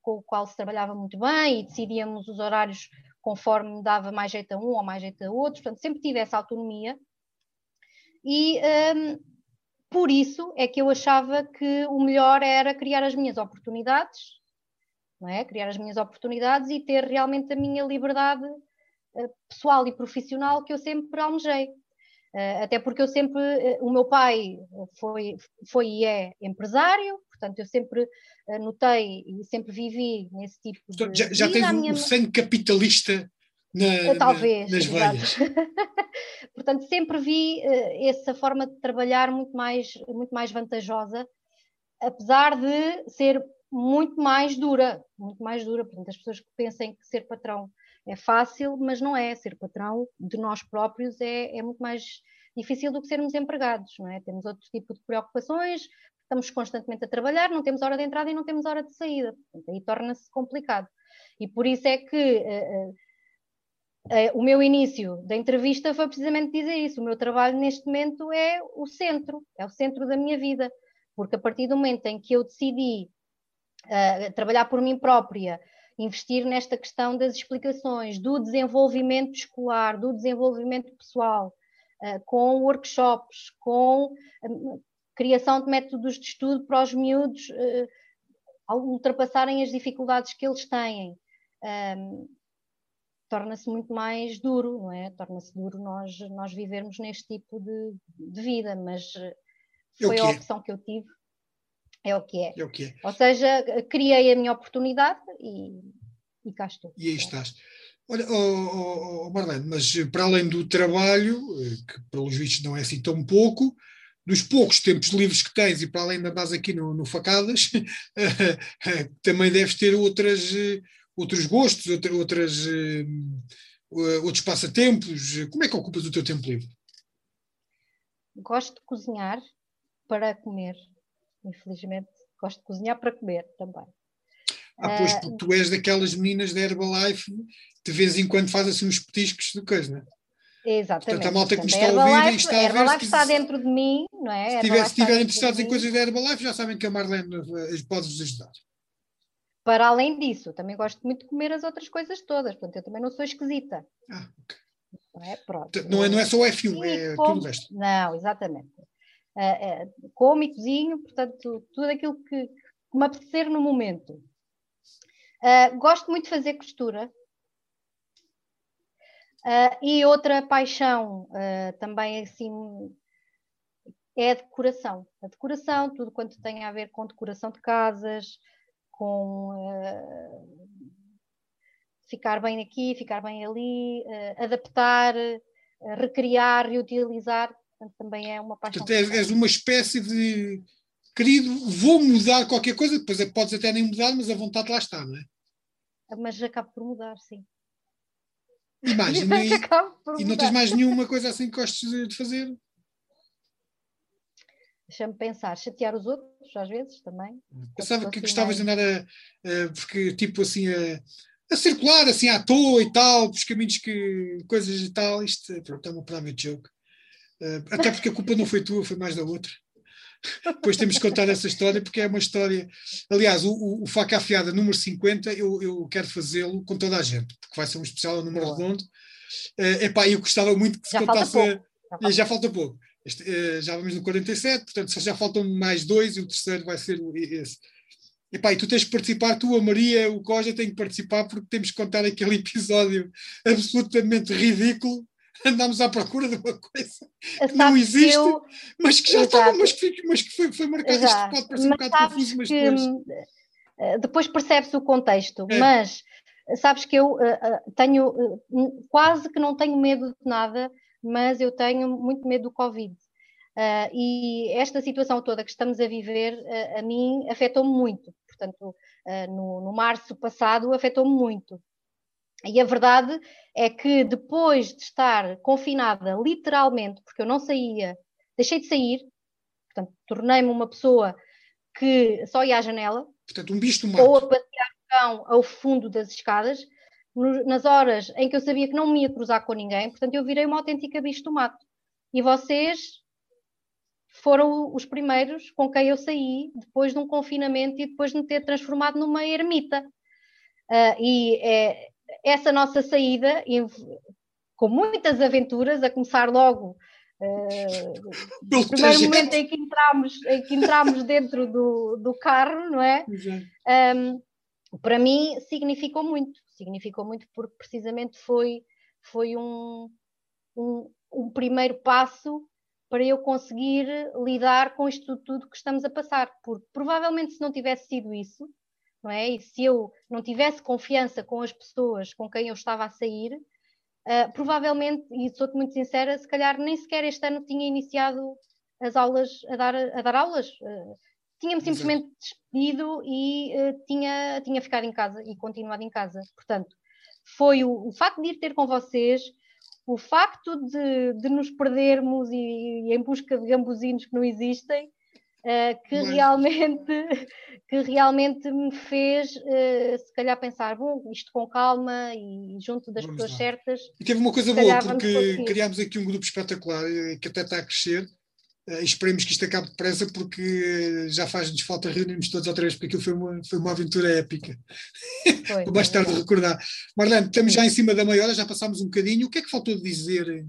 com o qual se trabalhava muito bem e decidíamos os horários conforme dava mais jeito a um ou mais jeito a outro. Portanto, sempre tive essa autonomia. E um, ehm, por isso é que eu achava que o melhor era criar as minhas oportunidades, não é? Criar as minhas oportunidades e ter realmente a minha liberdade uh, pessoal e profissional que eu sempre almejei. Eh, até porque eu sempre, eh, o meu pai foi, foi e é empresário, portanto eu sempre eh, notei e sempre vivi nesse tipo de Já, já tens um minha... sangue capitalista na, Talvez, na, nas veias. (laughs) portanto sempre vi essa forma de trabalhar muito mais, muito mais vantajosa, apesar de ser muito mais dura, muito mais dura, portanto as pessoas que pensem que ser patrão é fácil, mas não é. Ser patrão de nós próprios é, é muito mais difícil do que sermos empregados, não é? Temos outro tipo de preocupações, estamos constantemente a trabalhar, não temos hora de entrada e não temos hora de saída. Portanto, aí torna-se complicado. E por isso é que uh, uh, o meu início da entrevista foi precisamente dizer isso. O meu trabalho neste momento é o centro, é o centro da minha vida. Porque a partir do momento em que eu decidi uh, trabalhar por mim própria, investir nesta questão das explicações, do desenvolvimento escolar, do desenvolvimento pessoal, uh, com workshops, com uh, criação de métodos de estudo para os miúdos uh, ultrapassarem as dificuldades que eles têm. Um, torna-se muito mais duro, não é? Torna-se duro nós, nós vivermos neste tipo de, de vida, mas foi a opção que eu tive é o que é. é, o que é. Ou seja, criei a minha oportunidade e, e cá estou. E aí estás. Olha, oh, oh, oh, Marlene, mas para além do trabalho, eh, que pelos vistos não é assim tão pouco, dos poucos tempos livres que tens e para além de andares aqui no, no Facadas, (laughs) também deves ter outras, outros gostos, outra, outras, outros passatempos. Como é que ocupas o teu tempo livre? Gosto de cozinhar para comer infelizmente gosto de cozinhar para comer também. Ah, pois, porque tu és daquelas meninas da Herbalife, de vez em quando faz assim uns petiscos de coisa, não é? Exatamente. Portanto, a malta que me está a ouvir e está a, a ver. Herbalife está dentro de mim, não é? Se, tiver, estiverem interessados em coisas da Herbalife, já sabem que a Marlene pode-vos ajudar. Para além disso, também gosto muito de comer as outras coisas todas, portanto, eu também não sou esquisita. Ah, ok. Não é, Pronto. Não é, não é só o F1, é como... tudo o resto. Não, exatamente uh, como e cozinho, portanto, tudo aquilo que, que me apetecer no momento. Uh, gosto muito de fazer costura. Uh, e outra paixão uh, também assim é a decoração. A decoração, tudo quanto tem a ver com decoração de casas, com uh, ficar bem aqui, ficar bem ali, adaptar, recriar, reutilizar Portanto, também é uma paixão. Portanto, és, uma espécie de querido, vou mudar qualquer coisa, depois é, podes até nem mudar, mas a vontade lá está, não é? Mas acabo por mudar, sim. E mais, (laughs) e, e não tens mais nenhuma coisa assim que gostes de fazer? Deixa-me pensar, chatear os outros, às vezes, também. Pensava que assim gostavas mais... de andar a, a, porque, tipo assim, a, a, circular assim à toa e tal, pelos caminhos que, coisas e tal, isto, pronto, é uma private joke. Uh, até porque a culpa não foi tua, foi mais da outra. Depois temos que contar essa história, porque é uma história. Aliás, o, o, Faca Afiada número 50, eu, eu quero fazê-lo com toda a gente, porque vai ser um especial número Boa. redondo. Uh, epá, eu gostava muito que se já contasse. Falta já, falta já falta pouco. Este, uh, já vamos no 47, portanto só já faltam mais dois e o terceiro vai ser esse. Epá, e tu tens que participar, tu, a Maria, o Coja têm que participar porque temos que contar aquele (laughs) episódio absolutamente ridículo (laughs) andámos à procura de uma coisa que não existe, eu... mas que já Exato. estava, mas que, mas que foi, foi marcado. Exato. Isto pode parecer mas um bocado confuso, mas depois. Eh, depois percebe-se o contexto, é. mas sabes que eu uh, tenho uh, quase que não tenho medo de nada, mas eu tenho muito medo do Covid. Uh, e esta situação toda que estamos a viver, a mim afetou-me muito. Portanto, no, no março passado afetou-me muito. E a verdade é que depois de estar confinada, literalmente, porque eu não saía, deixei de sair, portanto, tornei-me uma pessoa que só ia à janela. Portanto, um bicho do. Ou a passear o cão ao fundo das escadas, no, nas horas em que eu sabia que não me ia cruzar com ninguém, portanto, eu virei uma autêntica bicho do mato. E vocês foram os primeiros com quem eu saí depois de um confinamento e depois de me ter transformado numa ermita. Uh, e é, essa nossa saída, com muitas aventuras, a começar logo (laughs) Uh, no primeiro momento em que entramos, em que entramos dentro do, do carro, não é? Um, para mim significou muito, significou muito porque precisamente foi, foi um, um, um, primeiro passo para eu conseguir lidar com isto tudo que estamos a passar, porque provavelmente se não tivesse sido isso, não é? E se eu não tivesse confiança com as pessoas com quem eu estava a sair, uh, provavelmente, e sou-te muito sincera, se calhar nem sequer este ano tinha iniciado as aulas, a dar, a dar aulas. Uh, tinha-me simplesmente despedido e uh, tinha, tinha ficado em casa e continuado em casa. Portanto, foi o, o facto de ir ter com vocês, o facto de, de nos perdermos e, e, em busca de gambuzinos que não existem, uh, que, Mas... realmente, (laughs) que realmente me fez, uh, se calhar, pensar, bom, isto com calma e junto das vamos pessoas lá. certas. E teve uma coisa boa, porque criámos aqui um grupo espetacular eh, que até está a crescer. Uh, esperemos que isto acabe depressa porque já faz-nos falta reunirmos todos outra vez porque aquilo foi uma, foi uma aventura épica. Vou (laughs) mais tarde recordar. Marlene, estamos já em cima da meia hora, já passámos um bocadinho. O que é que faltou dizer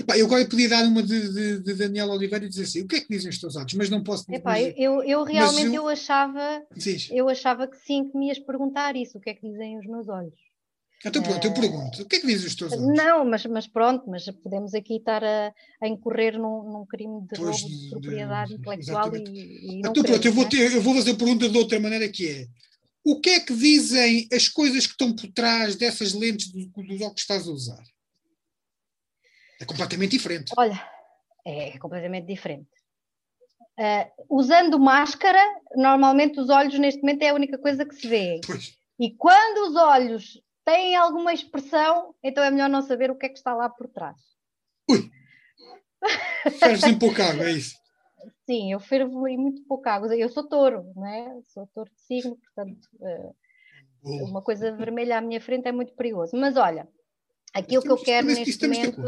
Epá, eu agora podia dar uma de, de, de, Daniel Oliveira e dizer assim, o que é que dizem os teus atos? Mas não posso dizer. Epá, eu, eu realmente eu, eu, achava, eu achava que sim, que me ias perguntar isso, o que é que dizem os meus olhos. Então pronto, eu pergunto, o que é que dizem os teus olhos? Não, mas, mas pronto, mas podemos aqui estar a, a incorrer num, num crime de pois, roubo de propriedade intelectual e, e, não Então pronto, eu vou, é? ter, eu vou fazer a pergunta de outra maneira que é, o que é que dizem as coisas que estão por trás dessas lentes dos do óculos que estás a usar? É completamente diferente. Olha, é completamente diferente. Uh, usando máscara, normalmente os olhos neste momento é a única coisa que se vê. Pois. E quando os olhos têm alguma expressão, então é melhor não saber o que é que está lá por trás. Ui! Ferves em pouca água, é isso? Sim, eu fervo em muito pouca água. Eu sou touro, não é? Sou touro de signo, portanto, uh, uma coisa vermelha à minha frente é muito perigoso. Mas olha, aquilo que eu quero neste momento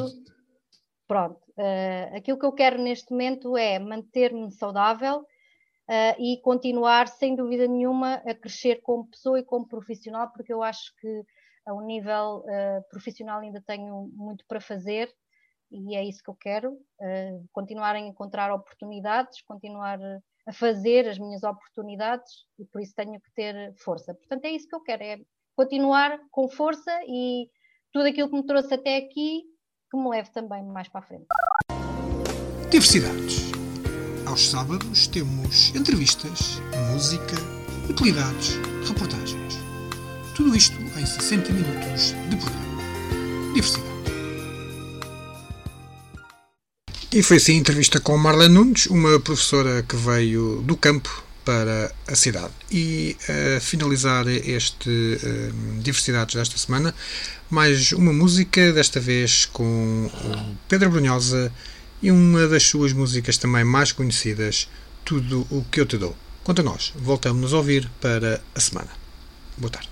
pronto, uh, aquilo que eu quero neste momento é manter-me saudável uh, e continuar, sem dúvida nenhuma, a crescer como pessoa e como profissional, porque eu acho que a um nível uh, profissional ainda tenho muito para fazer e é isso que eu quero, continuar a encontrar oportunidades, continuar a fazer as minhas oportunidades e por isso tenho que ter força. Portanto, é isso que eu quero, é continuar com força e tudo aquilo que me trouxe até aqui que me leve também mais para a frente. Diversidades. Aos sábados temos entrevistas, música, utilidades, reportagens. Tudo isto em 60 minutos de programa. Diversidade. E foi assim a entrevista com Marlene Nunes, uma professora que veio do campo para a cidade. E a uh, finalizar este uh, Diversidades desta semana, mais uma música, desta vez com Pedro Brunhosa e uma das suas músicas também mais conhecidas, Tudo o que eu te dou. Quanto a nós, voltamos a ouvir para a semana. Boa tarde.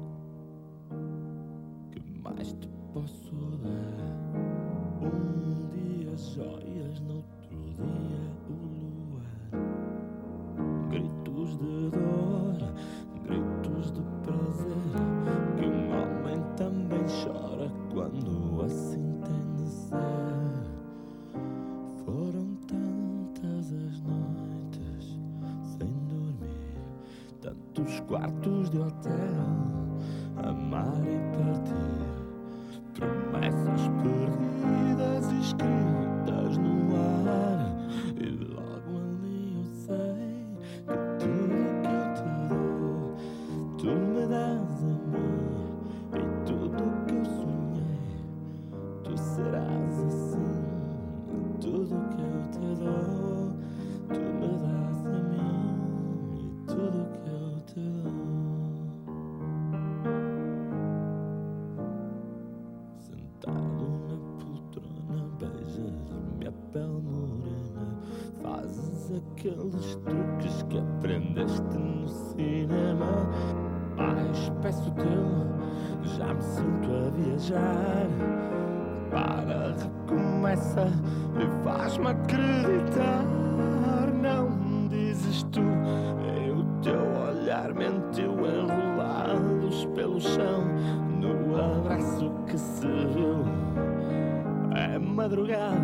madrugada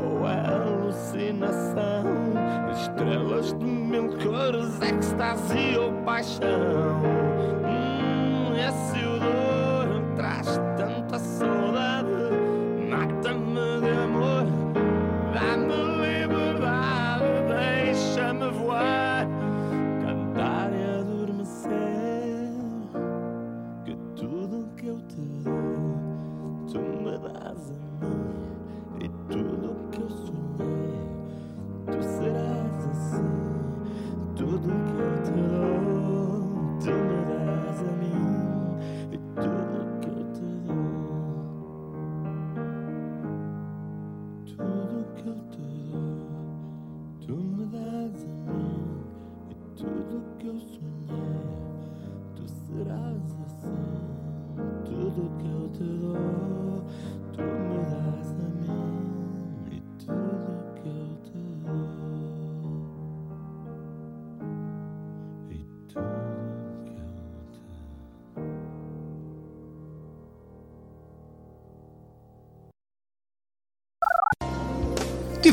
ou é alucinação? Estrelas de mil cores, ecstasy ou paixão?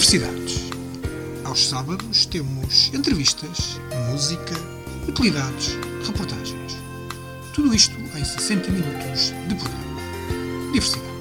Diversidades. Aos sábados temos entrevistas, música, utilidades, reportagens. Tudo isto em 60 minutos de programa. Diversidade.